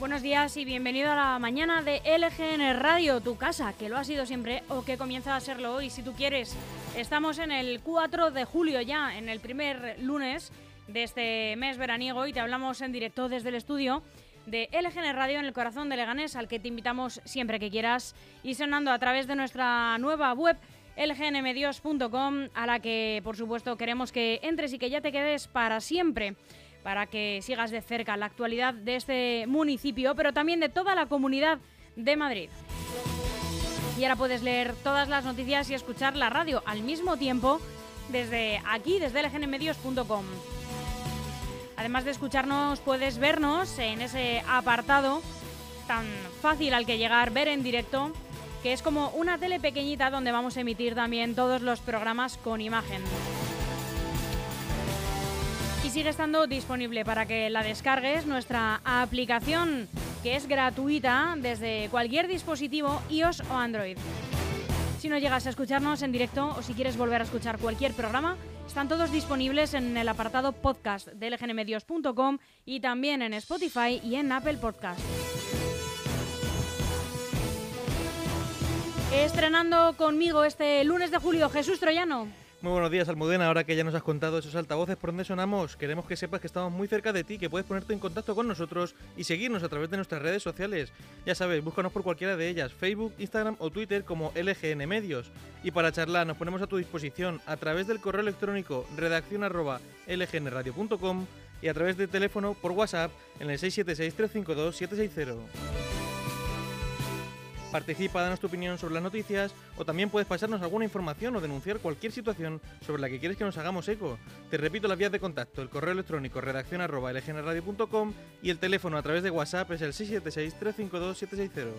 Buenos días y bienvenido a la mañana de LGN Radio, tu casa, que lo ha sido siempre o que comienza a serlo hoy, si tú quieres. Estamos en el 4 de julio ya, en el primer lunes de este mes veraniego y te hablamos en directo desde el estudio de LGN Radio en el corazón de Leganés, al que te invitamos siempre que quieras y sonando a través de nuestra nueva web lgnmedios.com, a la que por supuesto queremos que entres y que ya te quedes para siempre para que sigas de cerca la actualidad de este municipio, pero también de toda la comunidad de Madrid. Y ahora puedes leer todas las noticias y escuchar la radio al mismo tiempo desde aquí, desde lgnmedios.com. Además de escucharnos, puedes vernos en ese apartado tan fácil al que llegar, ver en directo, que es como una tele pequeñita donde vamos a emitir también todos los programas con imagen sigue estando disponible para que la descargues nuestra aplicación que es gratuita desde cualquier dispositivo iOS o Android. Si no llegas a escucharnos en directo o si quieres volver a escuchar cualquier programa, están todos disponibles en el apartado podcast de lgnmedios.com y también en Spotify y en Apple Podcast. Estrenando conmigo este lunes de julio Jesús Troyano. Muy buenos días, Almudena. Ahora que ya nos has contado esos altavoces por donde sonamos, queremos que sepas que estamos muy cerca de ti, que puedes ponerte en contacto con nosotros y seguirnos a través de nuestras redes sociales. Ya sabes, búscanos por cualquiera de ellas, Facebook, Instagram o Twitter como LGN Medios. Y para charlar nos ponemos a tu disposición a través del correo electrónico redacción lgnradio.com y a través del teléfono por WhatsApp en el 676 352 760. Participa, danos tu opinión sobre las noticias o también puedes pasarnos alguna información o denunciar cualquier situación sobre la que quieres que nos hagamos eco. Te repito las vías de contacto, el correo electrónico redacción arroba y el teléfono a través de WhatsApp es el 676 352 760.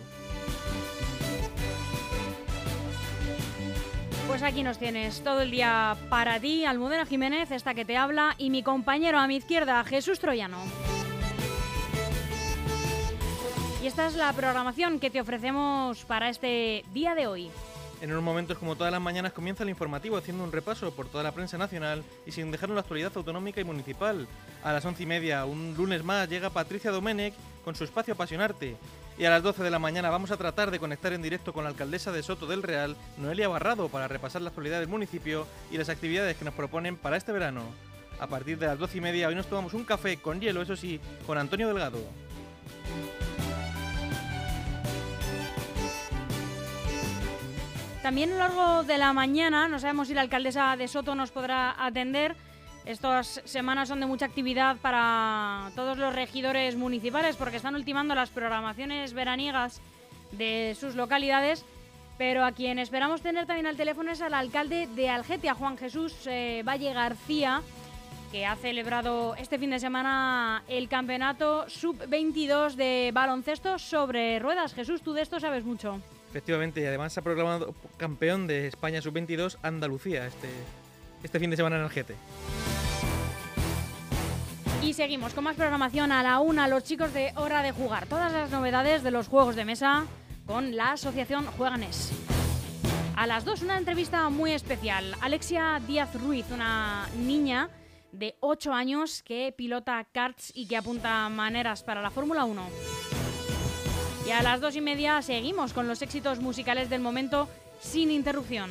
Pues aquí nos tienes todo el día para ti, Almudena Jiménez, esta que te habla, y mi compañero a mi izquierda, Jesús Troyano. Y esta es la programación que te ofrecemos para este día de hoy. En unos momentos como todas las mañanas comienza el informativo haciendo un repaso por toda la prensa nacional y sin dejarnos la actualidad autonómica y municipal. A las once y media, un lunes más, llega Patricia Domenech con su espacio Apasionarte. Y a las 12 de la mañana vamos a tratar de conectar en directo con la alcaldesa de Soto del Real, Noelia Barrado, para repasar la actualidad del municipio y las actividades que nos proponen para este verano. A partir de las doce y media hoy nos tomamos un café con hielo, eso sí, con Antonio Delgado. También a lo largo de la mañana, no sabemos si la alcaldesa de Soto nos podrá atender. Estas semanas son de mucha actividad para todos los regidores municipales porque están ultimando las programaciones veraniegas de sus localidades. Pero a quien esperamos tener también al teléfono es al alcalde de Algetia, Juan Jesús eh, Valle García, que ha celebrado este fin de semana el campeonato sub-22 de baloncesto sobre ruedas. Jesús, tú de esto sabes mucho. Efectivamente, y además se ha proclamado campeón de España sub-22 Andalucía este, este fin de semana en Algete. Y seguimos con más programación a la una, los chicos de Hora de Jugar. Todas las novedades de los juegos de mesa con la asociación Jueganes. A las dos, una entrevista muy especial. Alexia Díaz Ruiz, una niña de 8 años que pilota karts y que apunta maneras para la Fórmula 1. Y a las dos y media seguimos con los éxitos musicales del momento sin interrupción.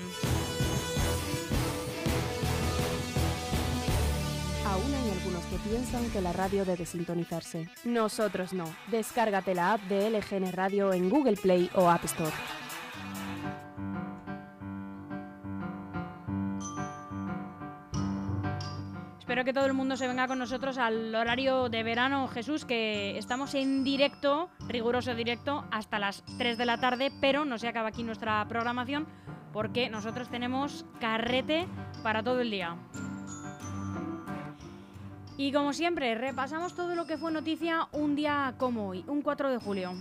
Aún hay algunos que piensan que la radio debe sintonizarse. Nosotros no. Descárgate la app de LGN Radio en Google Play o App Store. Espero que todo el mundo se venga con nosotros al horario de verano, Jesús, que estamos en directo, riguroso directo, hasta las 3 de la tarde, pero no se acaba aquí nuestra programación porque nosotros tenemos carrete para todo el día. Y como siempre, repasamos todo lo que fue noticia un día como hoy, un 4 de julio.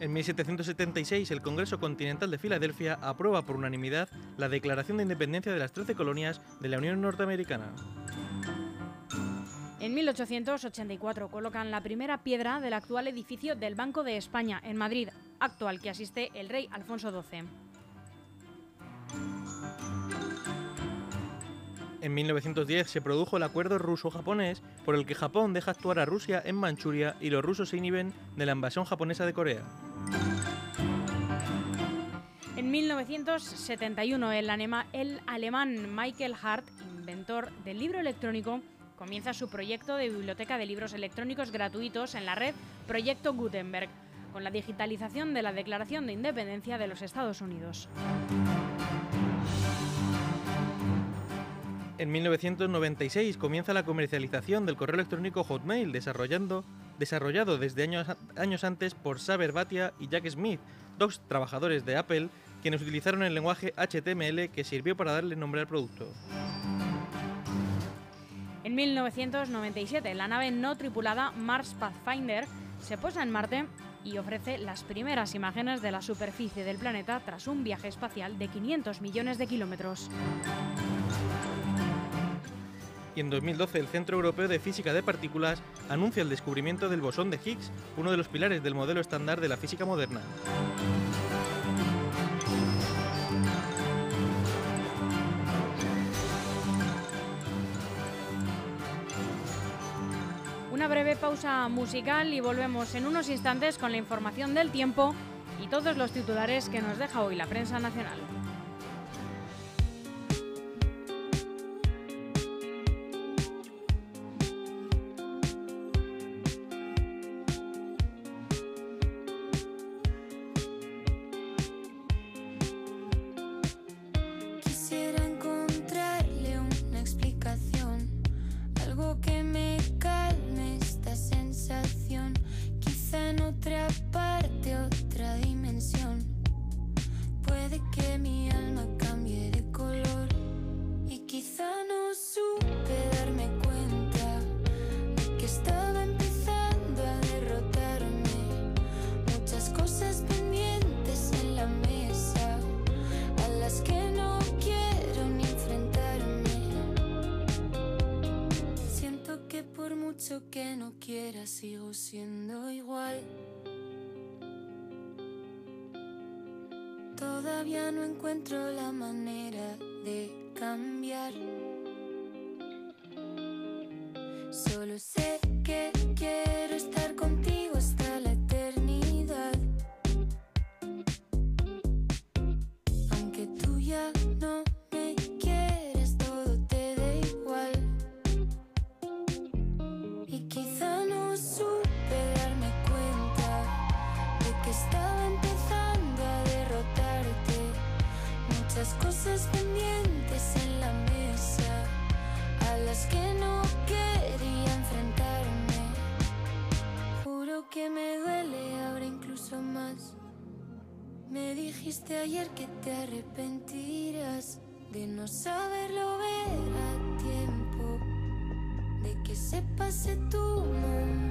En 1776, el Congreso Continental de Filadelfia aprueba por unanimidad la Declaración de Independencia de las 13 colonias de la Unión Norteamericana. En 1884 colocan la primera piedra del actual edificio del Banco de España en Madrid, actual que asiste el rey Alfonso XII. En 1910 se produjo el acuerdo ruso-japonés por el que Japón deja actuar a Rusia en Manchuria y los rusos se inhiben de la invasión japonesa de Corea. En 1971, el, el alemán Michael Hart, inventor del libro electrónico, comienza su proyecto de biblioteca de libros electrónicos gratuitos en la red Proyecto Gutenberg, con la digitalización de la Declaración de Independencia de los Estados Unidos. En 1996 comienza la comercialización del correo electrónico Hotmail, desarrollado desde años, años antes por Saber Batia y Jack Smith, dos trabajadores de Apple, quienes utilizaron el lenguaje HTML que sirvió para darle nombre al producto. En 1997, la nave no tripulada Mars Pathfinder se posa en Marte y ofrece las primeras imágenes de la superficie del planeta tras un viaje espacial de 500 millones de kilómetros. Y en 2012 el Centro Europeo de Física de Partículas anuncia el descubrimiento del bosón de Higgs, uno de los pilares del modelo estándar de la física moderna. Pausa musical y volvemos en unos instantes con la información del tiempo y todos los titulares que nos deja hoy la prensa nacional. aunque no quiera, sigo siendo igual. Todavía no encuentro la manera de cambiar. Solo sé que quiero. Ayer que te arrepentirás de no saberlo ver a tiempo, de que se pase tu momento.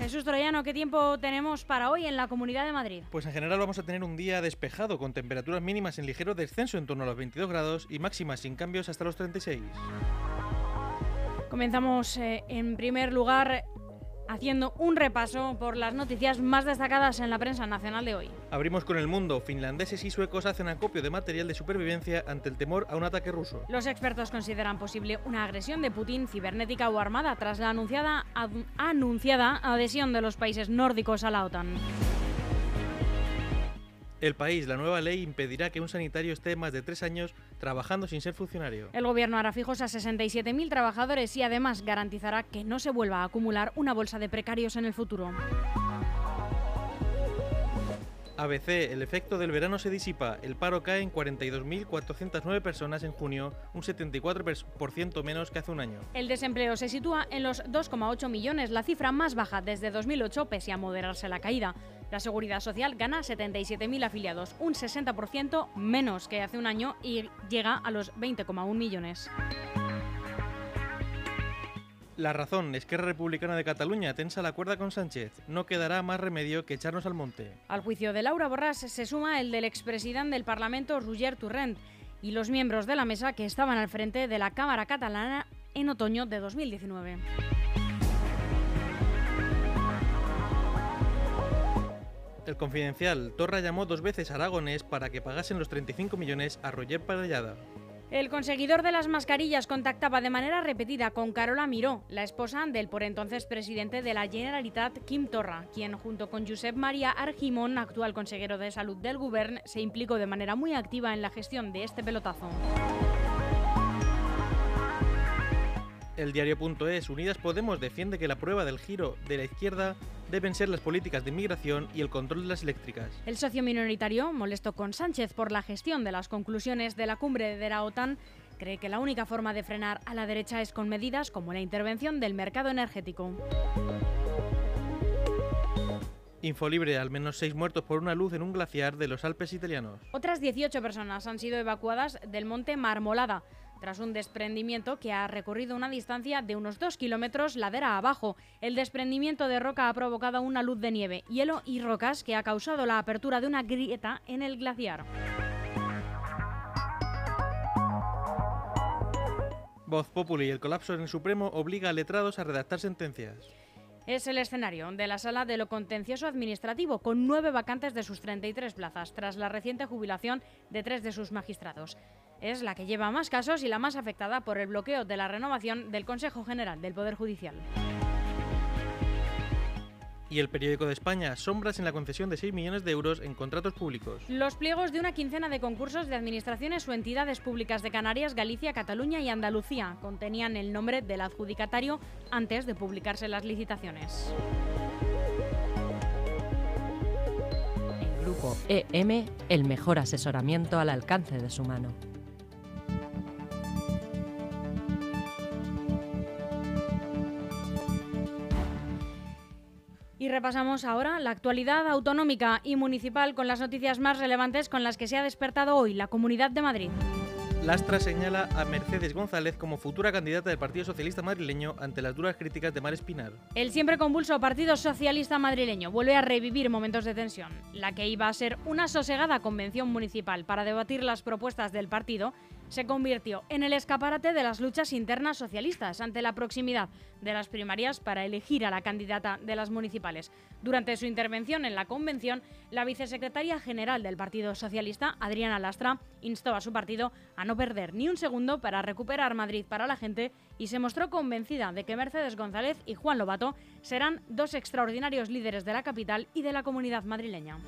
Jesús Troyano, ¿qué tiempo tenemos para hoy en la Comunidad de Madrid? Pues en general vamos a tener un día despejado, con temperaturas mínimas en ligero descenso en torno a los 22 grados y máximas sin cambios hasta los 36. Comenzamos eh, en primer lugar haciendo un repaso por las noticias más destacadas en la prensa nacional de hoy. Abrimos con el mundo. Finlandeses y suecos hacen acopio de material de supervivencia ante el temor a un ataque ruso. Los expertos consideran posible una agresión de Putin cibernética o armada tras la anunciada, anunciada adhesión de los países nórdicos a la OTAN. El país, la nueva ley impedirá que un sanitario esté más de tres años trabajando sin ser funcionario. El gobierno hará fijos a 67.000 trabajadores y además garantizará que no se vuelva a acumular una bolsa de precarios en el futuro. ABC, el efecto del verano se disipa, el paro cae en 42.409 personas en junio, un 74% menos que hace un año. El desempleo se sitúa en los 2,8 millones, la cifra más baja desde 2008 pese a moderarse la caída. La Seguridad Social gana 77.000 afiliados, un 60% menos que hace un año y llega a los 20,1 millones. La razón, es que la Republicana de Cataluña tensa la cuerda con Sánchez. No quedará más remedio que echarnos al monte. Al juicio de Laura Borràs se suma el del expresidente del Parlamento, Roger Torrent, y los miembros de la mesa que estaban al frente de la Cámara Catalana en otoño de 2019. El confidencial, Torra llamó dos veces a Aragonés para que pagasen los 35 millones a Roger Parellada. El conseguidor de las mascarillas contactaba de manera repetida con Carola Miró, la esposa del por entonces presidente de la Generalitat, Quim Torra, quien junto con Josep María Argimón, actual consejero de salud del Govern, se implicó de manera muy activa en la gestión de este pelotazo. El diario.es, Unidas Podemos defiende que la prueba del giro de la izquierda deben ser las políticas de inmigración y el control de las eléctricas. El socio minoritario, molesto con Sánchez por la gestión de las conclusiones de la cumbre de la OTAN, cree que la única forma de frenar a la derecha es con medidas como la intervención del mercado energético. Infolibre, al menos seis muertos por una luz en un glaciar de los Alpes italianos. Otras 18 personas han sido evacuadas del monte Marmolada tras un desprendimiento que ha recorrido una distancia de unos 2 kilómetros ladera abajo. El desprendimiento de roca ha provocado una luz de nieve, hielo y rocas que ha causado la apertura de una grieta en el glaciar. Voz Populi, el colapso en el Supremo obliga a letrados a redactar sentencias. Es el escenario de la sala de lo contencioso administrativo, con nueve vacantes de sus 33 plazas, tras la reciente jubilación de tres de sus magistrados. Es la que lleva más casos y la más afectada por el bloqueo de la renovación del Consejo General del Poder Judicial. Y el periódico de España, sombras en la concesión de 6 millones de euros en contratos públicos. Los pliegos de una quincena de concursos de administraciones o entidades públicas de Canarias, Galicia, Cataluña y Andalucía contenían el nombre del adjudicatario antes de publicarse las licitaciones. Grupo EM, el mejor asesoramiento al alcance de su mano. Repasamos ahora la actualidad autonómica y municipal con las noticias más relevantes con las que se ha despertado hoy la Comunidad de Madrid. Lastra señala a Mercedes González como futura candidata del Partido Socialista Madrileño ante las duras críticas de Mar Espinar. El siempre convulso Partido Socialista Madrileño vuelve a revivir momentos de tensión. La que iba a ser una sosegada convención municipal para debatir las propuestas del partido se convirtió en el escaparate de las luchas internas socialistas ante la proximidad de las primarias para elegir a la candidata de las municipales. Durante su intervención en la convención, la vicesecretaria general del Partido Socialista, Adriana Lastra, instó a su partido a no perder ni un segundo para recuperar Madrid para la gente y se mostró convencida de que Mercedes González y Juan Lobato serán dos extraordinarios líderes de la capital y de la comunidad madrileña.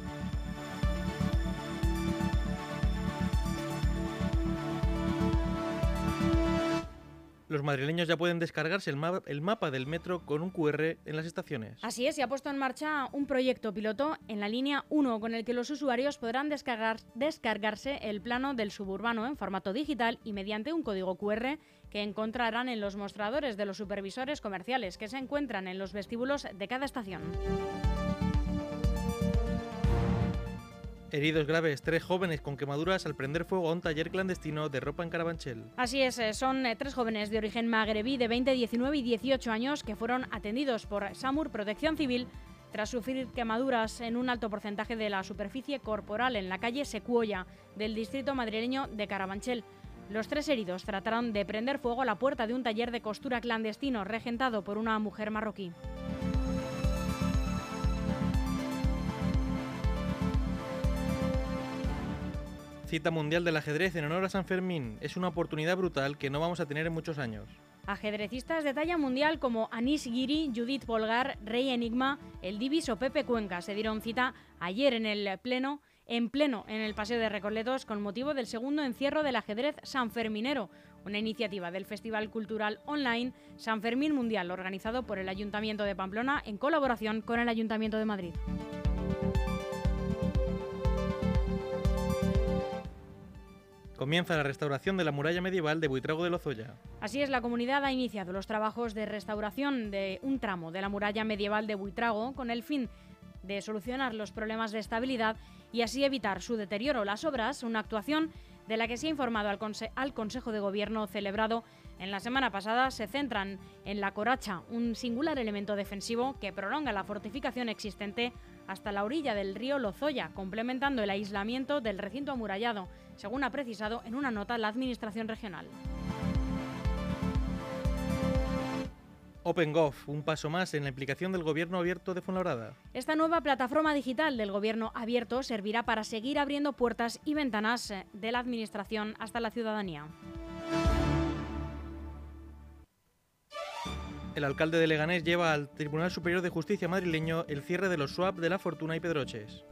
Los madrileños ya pueden descargarse el, ma- el mapa del metro con un QR en las estaciones. Así es, se ha puesto en marcha un proyecto piloto en la línea 1 con el que los usuarios podrán descargar, descargarse el plano del suburbano en formato digital y mediante un código QR que encontrarán en los mostradores de los supervisores comerciales que se encuentran en los vestíbulos de cada estación. Heridos graves, tres jóvenes con quemaduras al prender fuego a un taller clandestino de ropa en Carabanchel. Así es, eh, son eh, tres jóvenes de origen magrebí de 20, 19 y 18 años que fueron atendidos por SAMUR Protección Civil tras sufrir quemaduras en un alto porcentaje de la superficie corporal en la calle Secuoya del distrito madrileño de Carabanchel. Los tres heridos trataron de prender fuego a la puerta de un taller de costura clandestino regentado por una mujer marroquí. Cita mundial del ajedrez en honor a San Fermín. Es una oportunidad brutal que no vamos a tener en muchos años. Ajedrecistas de talla mundial como Anis Giri, Judith Polgar, Rey Enigma, el Divis o Pepe Cuenca se dieron cita ayer en el pleno, en pleno en el Paseo de Recoletos con motivo del segundo encierro del ajedrez sanferminero, una iniciativa del Festival Cultural Online San Fermín Mundial organizado por el Ayuntamiento de Pamplona en colaboración con el Ayuntamiento de Madrid. Comienza la restauración de la muralla medieval de Buitrago de Lozoya. Así es, la comunidad ha iniciado los trabajos de restauración de un tramo de la muralla medieval de Buitrago con el fin de solucionar los problemas de estabilidad y así evitar su deterioro. Las obras, una actuación de la que se ha informado al, al Consejo de Gobierno celebrado en la semana pasada, se centran en la coracha, un singular elemento defensivo que prolonga la fortificación existente hasta la orilla del río Lozoya, complementando el aislamiento del recinto amurallado, según ha precisado en una nota la Administración regional. OpenGov, un paso más en la implicación del Gobierno abierto de Fuenlabrada. Esta nueva plataforma digital del Gobierno abierto servirá para seguir abriendo puertas y ventanas eh, de la Administración hasta la ciudadanía. El alcalde de Leganés lleva al Tribunal Superior de Justicia madrileño el cierre de los swap de la Fortuna y Pedroches.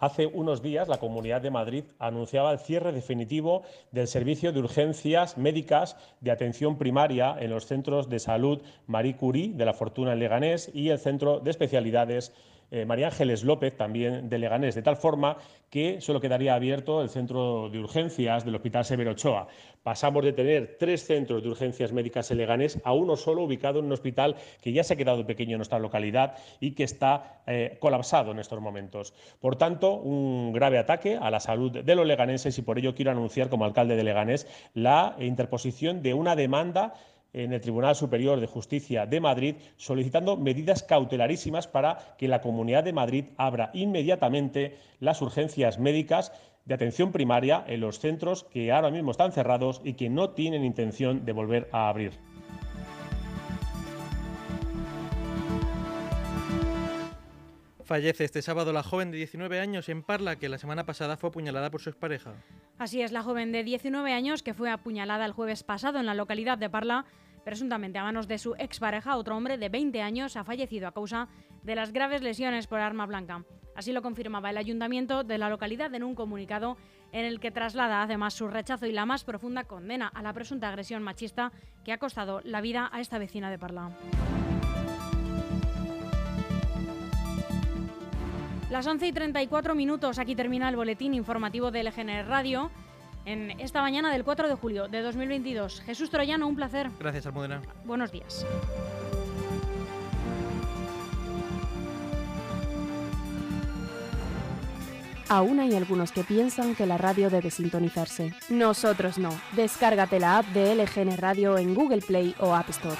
Hace unos días la Comunidad de Madrid anunciaba el cierre definitivo del servicio de urgencias médicas de atención primaria en los centros de salud Marie Curie de la Fortuna en Leganés y el Centro de Especialidades eh, María Ángeles López, también de Leganés, de tal forma que solo quedaría abierto el centro de urgencias del Hospital Severo Ochoa. Pasamos de tener tres centros de urgencias médicas en Leganés a uno solo ubicado en un hospital que ya se ha quedado pequeño en nuestra localidad y que está eh, colapsado en estos momentos. Por tanto, un grave ataque a la salud de los leganeses y por ello quiero anunciar como alcalde de Leganés la interposición de una demanda en el Tribunal Superior de Justicia de Madrid solicitando medidas cautelarísimas para que la Comunidad de Madrid abra inmediatamente las urgencias médicas de atención primaria en los centros que ahora mismo están cerrados y que no tienen intención de volver a abrir. Fallece este sábado la joven de 19 años en Parla que la semana pasada fue apuñalada por su expareja. Así es, la joven de 19 años que fue apuñalada el jueves pasado en la localidad de Parla, presuntamente a manos de su expareja, otro hombre de 20 años ha fallecido a causa de las graves lesiones por arma blanca. Así lo confirmaba el ayuntamiento de la localidad en un comunicado en el que traslada además su rechazo y la más profunda condena a la presunta agresión machista que ha costado la vida a esta vecina de Parla. Las 11 y 34 minutos, aquí termina el boletín informativo de LGN Radio en esta mañana del 4 de julio de 2022. Jesús Troyano, un placer. Gracias, Almudena. Buenos días. Aún hay algunos que piensan que la radio debe sintonizarse. Nosotros no. Descárgate la app de LGN Radio en Google Play o App Store.